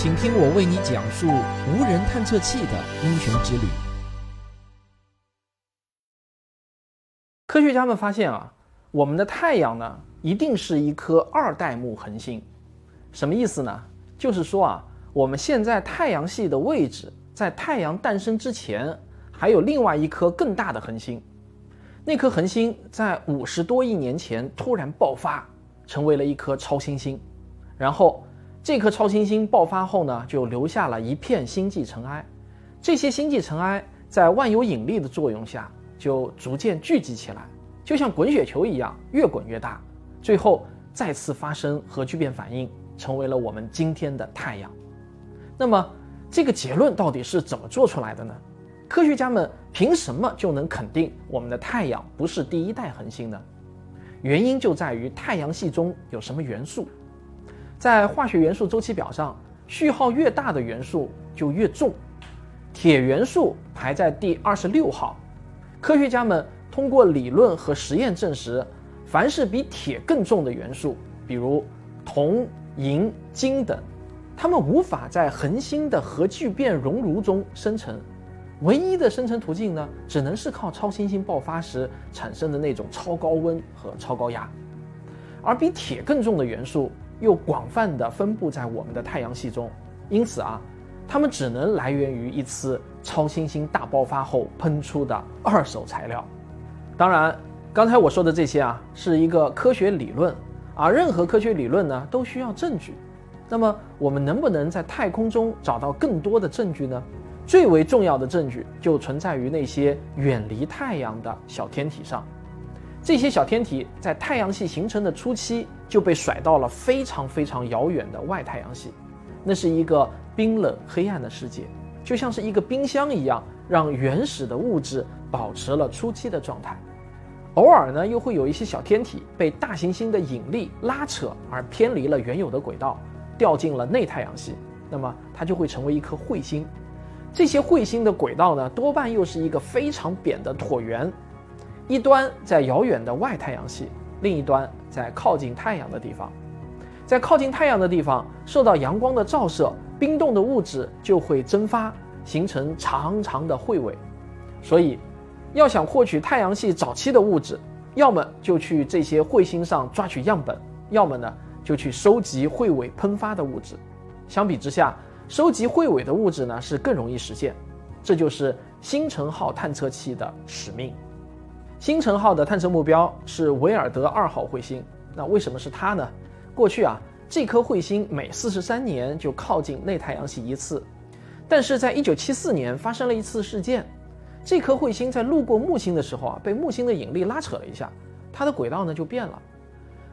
请听我为你讲述无人探测器的英雄之旅。科学家们发现啊，我们的太阳呢，一定是一颗二代目恒星。什么意思呢？就是说啊，我们现在太阳系的位置，在太阳诞生之前，还有另外一颗更大的恒星。那颗恒星在五十多亿年前突然爆发，成为了一颗超新星，然后。这颗超新星爆发后呢，就留下了一片星际尘埃。这些星际尘埃在万有引力的作用下，就逐渐聚集起来，就像滚雪球一样，越滚越大。最后再次发生核聚变反应，成为了我们今天的太阳。那么，这个结论到底是怎么做出来的呢？科学家们凭什么就能肯定我们的太阳不是第一代恒星呢？原因就在于太阳系中有什么元素。在化学元素周期表上，序号越大的元素就越重。铁元素排在第二十六号。科学家们通过理论和实验证实，凡是比铁更重的元素，比如铜、银、金等，它们无法在恒星的核聚变熔炉中生成。唯一的生成途径呢，只能是靠超新星爆发时产生的那种超高温和超高压。而比铁更重的元素。又广泛的分布在我们的太阳系中，因此啊，它们只能来源于一次超新星大爆发后喷出的二手材料。当然，刚才我说的这些啊，是一个科学理论，而任何科学理论呢，都需要证据。那么，我们能不能在太空中找到更多的证据呢？最为重要的证据就存在于那些远离太阳的小天体上。这些小天体在太阳系形成的初期就被甩到了非常非常遥远的外太阳系，那是一个冰冷黑暗的世界，就像是一个冰箱一样，让原始的物质保持了初期的状态。偶尔呢，又会有一些小天体被大行星的引力拉扯而偏离了原有的轨道，掉进了内太阳系，那么它就会成为一颗彗星。这些彗星的轨道呢，多半又是一个非常扁的椭圆。一端在遥远的外太阳系，另一端在靠近太阳的地方。在靠近太阳的地方，受到阳光的照射，冰冻的物质就会蒸发，形成长长的彗尾。所以，要想获取太阳系早期的物质，要么就去这些彗星上抓取样本，要么呢就去收集彗尾喷发的物质。相比之下，收集彗尾的物质呢是更容易实现。这就是星辰号探测器的使命。星辰号的探测目标是维尔德二号彗星。那为什么是它呢？过去啊，这颗彗星每四十三年就靠近内太阳系一次。但是在一九七四年发生了一次事件，这颗彗星在路过木星的时候啊，被木星的引力拉扯了一下，它的轨道呢就变了，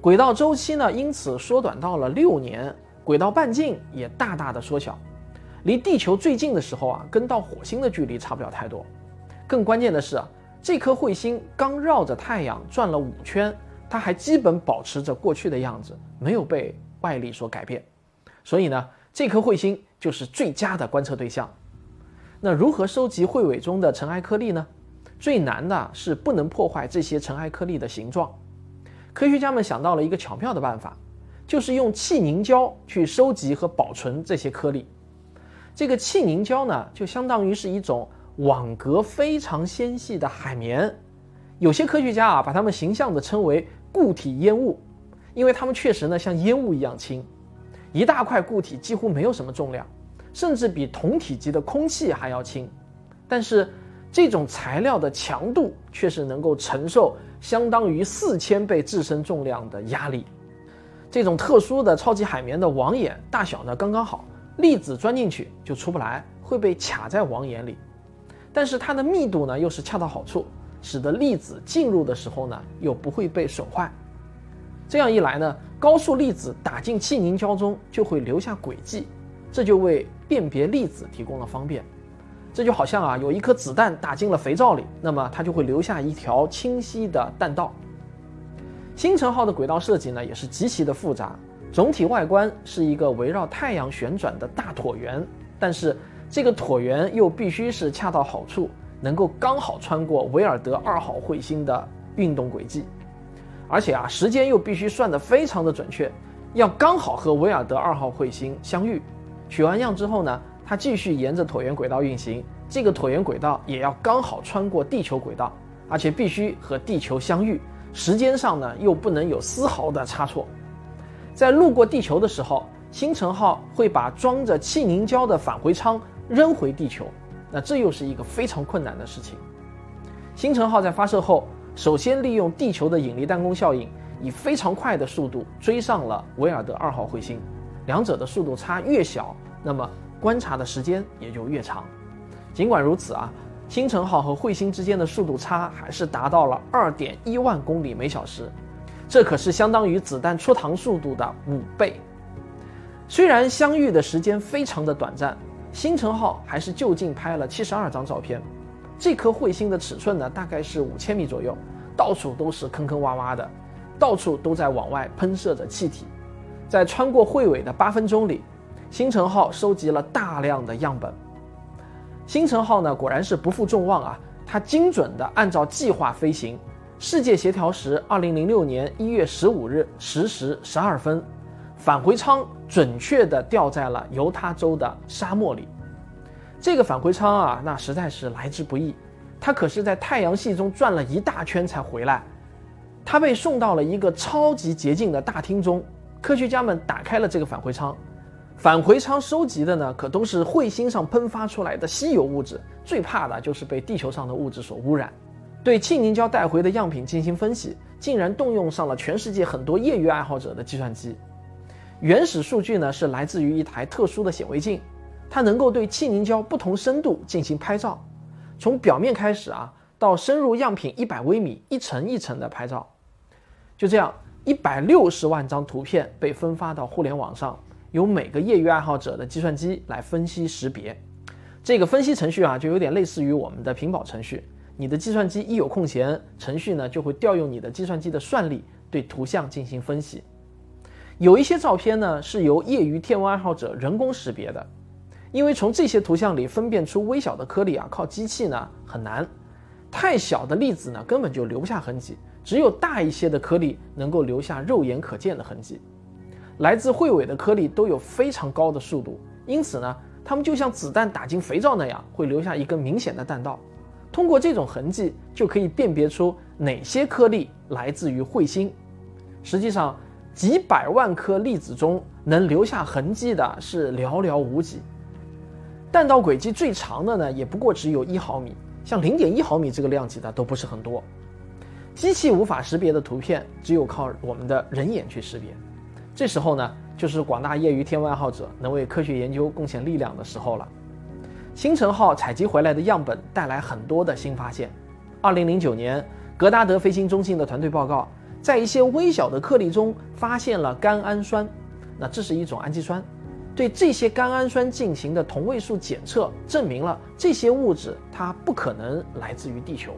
轨道周期呢因此缩短到了六年，轨道半径也大大的缩小。离地球最近的时候啊，跟到火星的距离差不了太多。更关键的是啊。这颗彗星刚绕着太阳转了五圈，它还基本保持着过去的样子，没有被外力所改变。所以呢，这颗彗星就是最佳的观测对象。那如何收集彗尾中的尘埃颗粒呢？最难的是不能破坏这些尘埃颗粒的形状。科学家们想到了一个巧妙的办法，就是用气凝胶去收集和保存这些颗粒。这个气凝胶呢，就相当于是一种。网格非常纤细的海绵，有些科学家啊把它们形象地称为固体烟雾，因为它们确实呢像烟雾一样轻，一大块固体几乎没有什么重量，甚至比同体积的空气还要轻。但是这种材料的强度却是能够承受相当于四千倍自身重量的压力。这种特殊的超级海绵的网眼大小呢刚刚好，粒子钻进去就出不来，会被卡在网眼里。但是它的密度呢，又是恰到好处，使得粒子进入的时候呢，又不会被损坏。这样一来呢，高速粒子打进气凝胶中就会留下轨迹，这就为辨别粒子提供了方便。这就好像啊，有一颗子弹打进了肥皂里，那么它就会留下一条清晰的弹道。星辰号的轨道设计呢，也是极其的复杂，总体外观是一个围绕太阳旋转的大椭圆，但是。这个椭圆又必须是恰到好处，能够刚好穿过维尔德二号彗星的运动轨迹，而且啊，时间又必须算得非常的准确，要刚好和维尔德二号彗星相遇。取完样之后呢，它继续沿着椭圆轨道运行，这个椭圆轨道也要刚好穿过地球轨道，而且必须和地球相遇，时间上呢又不能有丝毫的差错。在路过地球的时候，星辰号会把装着气凝胶的返回舱扔回地球，那这又是一个非常困难的事情。星辰号在发射后，首先利用地球的引力弹弓效应，以非常快的速度追上了维尔德二号彗星。两者的速度差越小，那么观察的时间也就越长。尽管如此啊，星辰号和彗星之间的速度差还是达到了二点一万公里每小时，这可是相当于子弹出膛速度的五倍。虽然相遇的时间非常的短暂，星辰号还是就近拍了七十二张照片。这颗彗星的尺寸呢，大概是五千米左右，到处都是坑坑洼洼的，到处都在往外喷射着气体。在穿过彗尾的八分钟里，星辰号收集了大量的样本。星辰号呢，果然是不负众望啊，它精准的按照计划飞行。世界协调时，二零零六年一月十五日十时十二分，返回舱准确地掉在了犹他州的沙漠里。这个返回舱啊，那实在是来之不易，它可是在太阳系中转了一大圈才回来。它被送到了一个超级洁净的大厅中。科学家们打开了这个返回舱，返回舱收集的呢，可都是彗星上喷发出来的稀有物质，最怕的就是被地球上的物质所污染。对气凝胶带回的样品进行分析，竟然动用上了全世界很多业余爱好者的计算机。原始数据呢，是来自于一台特殊的显微镜，它能够对气凝胶不同深度进行拍照，从表面开始啊，到深入样品一百微米，一层一层的拍照，就这样。一百六十万张图片被分发到互联网上，由每个业余爱好者的计算机来分析识别。这个分析程序啊，就有点类似于我们的屏保程序。你的计算机一有空闲，程序呢就会调用你的计算机的算力对图像进行分析。有一些照片呢是由业余天文爱好者人工识别的，因为从这些图像里分辨出微小的颗粒啊，靠机器呢很难。太小的粒子呢根本就留不下痕迹。只有大一些的颗粒能够留下肉眼可见的痕迹，来自彗尾的颗粒都有非常高的速度，因此呢，它们就像子弹打进肥皂那样，会留下一根明显的弹道。通过这种痕迹，就可以辨别出哪些颗粒来自于彗星。实际上，几百万颗粒子中能留下痕迹的是寥寥无几。弹道轨迹最长的呢，也不过只有一毫米，像零点一毫米这个量级的都不是很多。机器无法识别的图片，只有靠我们的人眼去识别。这时候呢，就是广大业余天文爱好者能为科学研究贡献力量的时候了。星辰号采集回来的样本带来很多的新发现。二零零九年，格达德飞行中心的团队报告，在一些微小的颗粒中发现了甘氨酸，那这是一种氨基酸。对这些甘氨酸进行的同位素检测，证明了这些物质它不可能来自于地球。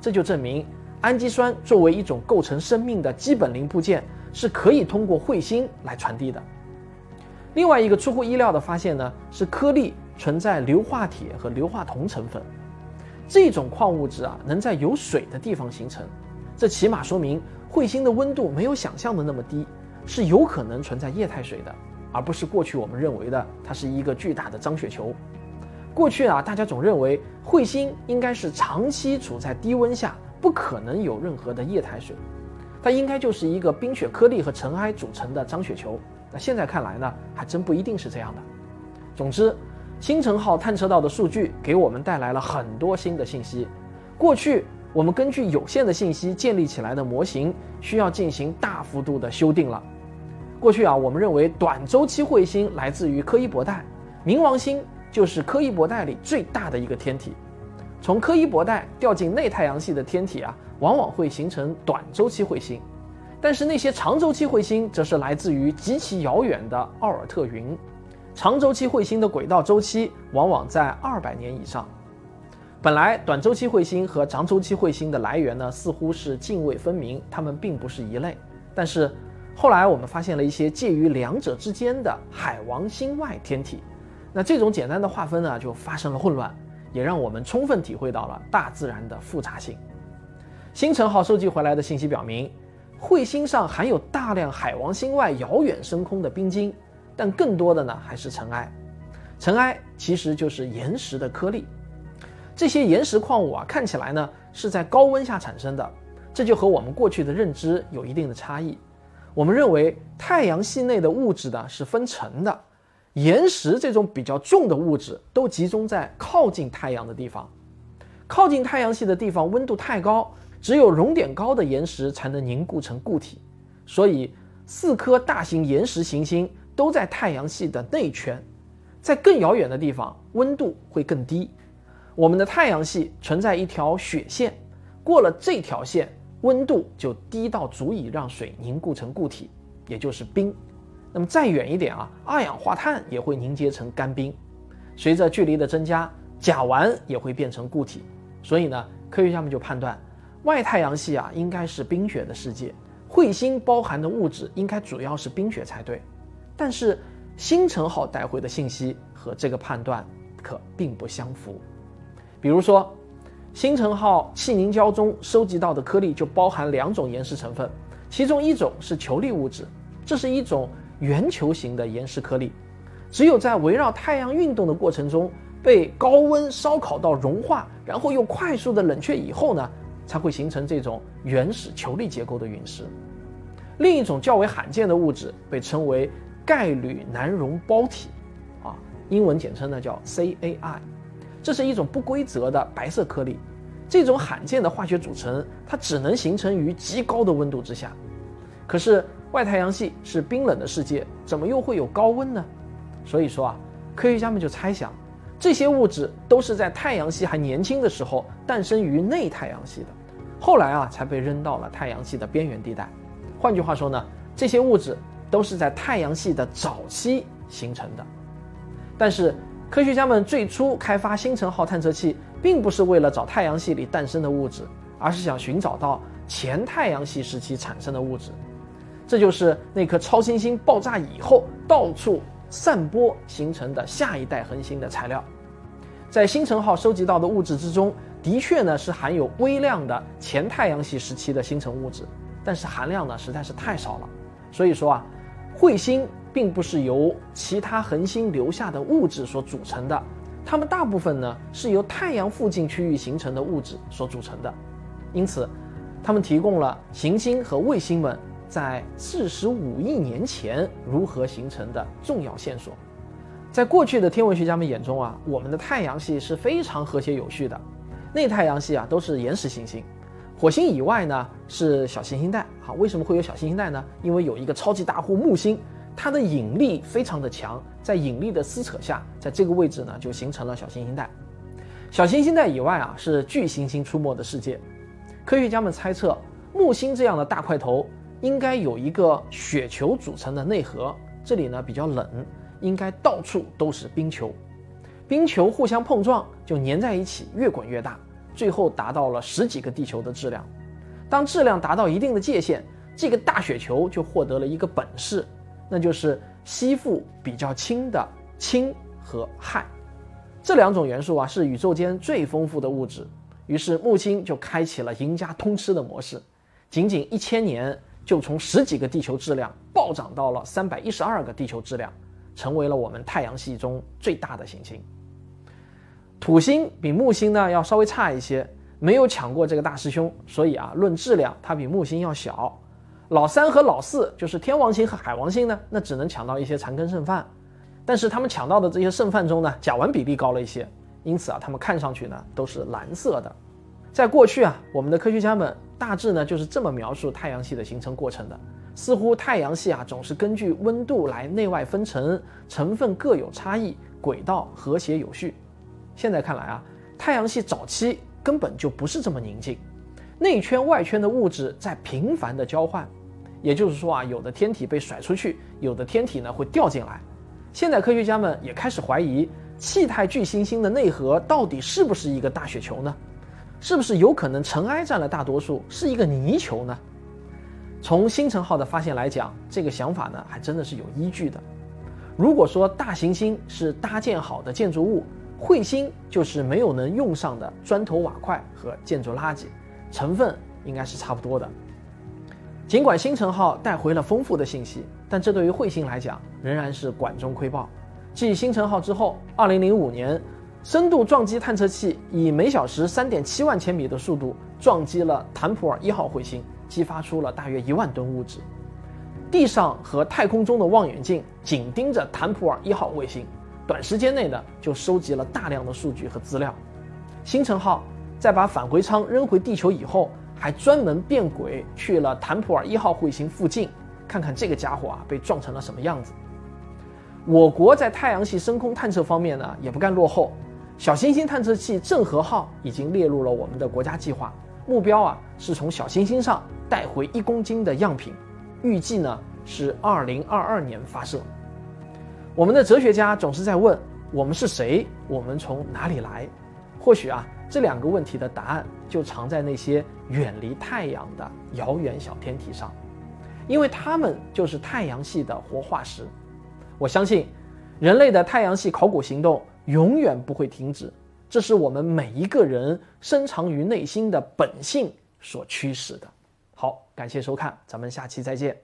这就证明。氨基酸作为一种构成生命的基本零部件，是可以通过彗星来传递的。另外一个出乎意料的发现呢，是颗粒存在硫化铁和硫化铜成分。这种矿物质啊，能在有水的地方形成，这起码说明彗星的温度没有想象的那么低，是有可能存在液态水的，而不是过去我们认为的它是一个巨大的脏雪球。过去啊，大家总认为彗星应该是长期处在低温下。不可能有任何的液态水，它应该就是一个冰雪颗粒和尘埃组成的脏雪球。那现在看来呢，还真不一定是这样的。总之，星辰号探测到的数据给我们带来了很多新的信息。过去我们根据有限的信息建立起来的模型，需要进行大幅度的修订了。过去啊，我们认为短周期彗星来自于柯伊伯带，冥王星就是柯伊伯带里最大的一个天体。从柯伊伯带掉进内太阳系的天体啊，往往会形成短周期彗星，但是那些长周期彗星则是来自于极其遥远的奥尔特云。长周期彗星的轨道周期往往在二百年以上。本来短周期彗星和长周期彗星的来源呢，似乎是泾渭分明，它们并不是一类。但是后来我们发现了一些介于两者之间的海王星外天体，那这种简单的划分呢，就发生了混乱。也让我们充分体会到了大自然的复杂性。星辰号收集回来的信息表明，彗星上含有大量海王星外遥远升空的冰晶，但更多的呢还是尘埃。尘埃其实就是岩石的颗粒。这些岩石矿物啊，看起来呢是在高温下产生的，这就和我们过去的认知有一定的差异。我们认为太阳系内的物质呢是分层的，岩石这种比较重的物质都集中在靠近太阳的地方。靠近太阳系的地方温度太高，只有熔点高的岩石才能凝固成固体。所以，四颗大型岩石行星都在太阳系的内圈，在更遥远的地方温度会更低。我们的太阳系存在一条雪线，过了这条线，温度就低到足以让水凝固成固体，也就是冰。那么再远一点啊，二氧化碳也会凝结成干冰。随着距离的增加，甲烷也会变成固体。所以呢，科学家们就判断，外太阳系啊应该是冰雪的世界，彗星包含的物质应该主要是冰雪才对。但是星辰号带回的信息和这个判断可并不相符。比如说，星辰号气凝胶中收集到的颗粒就包含两种岩石成分，其中一种是球粒物质，这是一种圆球形的岩石颗粒，只有在围绕太阳运动的过程中被高温烧烤到融化，然后又快速的冷却以后呢，才会形成这种原始球粒结构的陨石。另一种较为罕见的物质被称为钙铝难溶胞体，啊，英文简称呢叫 CAI。这是一种不规则的白色颗粒，这种罕见的化学组成，它只能形成于极高的温度之下。可是外太阳系是冰冷的世界，怎么又会有高温呢？所以说啊，科学家们就猜想，这些物质都是在太阳系还年轻的时候诞生于内太阳系的，后来啊才被扔到了太阳系的边缘地带。换句话说呢，这些物质都是在太阳系的早期形成的，但是。科学家们最初开发星辰号探测器，并不是为了找太阳系里诞生的物质，而是想寻找到前太阳系时期产生的物质。这就是那颗超新星爆炸以后到处散播形成的下一代恒星的材料。在星辰号收集到的物质之中，的确呢是含有微量的前太阳系时期的星辰物质，但是含量呢实在是太少了。所以说啊，彗星。并不是由其他恒星留下的物质所组成的，它们大部分呢是由太阳附近区域形成的物质所组成的，因此，它们提供了行星和卫星们在四十五亿年前如何形成的重要线索。在过去的天文学家们眼中啊，我们的太阳系是非常和谐有序的，内太阳系啊都是岩石行星，火星以外呢是小行星带。好，为什么会有小行星带呢？因为有一个超级大户木星。它的引力非常的强，在引力的撕扯下，在这个位置呢，就形成了小行星带。小行星带以外啊，是巨行星出没的世界。科学家们猜测，木星这样的大块头应该有一个雪球组成的内核，这里呢比较冷，应该到处都是冰球。冰球互相碰撞就粘在一起，越滚越大，最后达到了十几个地球的质量。当质量达到一定的界限，这个大雪球就获得了一个本事。那就是吸附比较轻的氢和氦，这两种元素啊是宇宙间最丰富的物质。于是木星就开启了赢家通吃的模式，仅仅一千年就从十几个地球质量暴涨到了三百一十二个地球质量，成为了我们太阳系中最大的行星。土星比木星呢要稍微差一些，没有抢过这个大师兄，所以啊论质量它比木星要小。老三和老四就是天王星和海王星呢，那只能抢到一些残羹剩饭，但是他们抢到的这些剩饭中呢，甲烷比例高了一些，因此啊，他们看上去呢都是蓝色的。在过去啊，我们的科学家们大致呢就是这么描述太阳系的形成过程的：似乎太阳系啊总是根据温度来内外分层，成分各有差异，轨道和谐有序。现在看来啊，太阳系早期根本就不是这么宁静。内圈外圈的物质在频繁的交换，也就是说啊，有的天体被甩出去，有的天体呢会掉进来。现在科学家们也开始怀疑，气态巨行星的内核到底是不是一个大雪球呢？是不是有可能尘埃占了大多数，是一个泥球呢？从星辰号的发现来讲，这个想法呢还真的是有依据的。如果说大行星是搭建好的建筑物，彗星就是没有能用上的砖头瓦块和建筑垃圾。成分应该是差不多的。尽管星辰号带回了丰富的信息，但这对于彗星来讲仍然是管中窥豹。继星辰号之后，2005年，深度撞击探测器以每小时3.7万千米的速度撞击了坦普尔一号彗星，激发出了大约一万吨物质。地上和太空中的望远镜紧盯着坦普尔一号卫星，短时间内呢就收集了大量的数据和资料。星辰号在把返回舱扔回地球以后，还专门变轨去了坦普尔一号彗星附近，看看这个家伙啊被撞成了什么样子。我国在太阳系深空探测方面呢也不甘落后，小行星探测器郑和号已经列入了我们的国家计划，目标啊是从小行星上带回一公斤的样品。预计呢是二零二二年发射。我们的哲学家总是在问：我们是谁？我们从哪里来？或许啊，这两个问题的答案就藏在那些远离太阳的遥远小天体上，因为它们就是太阳系的活化石。我相信，人类的太阳系考古行动永远不会停止，这是我们每一个人深藏于内心的本性所驱使的。好，感谢收看，咱们下期再见。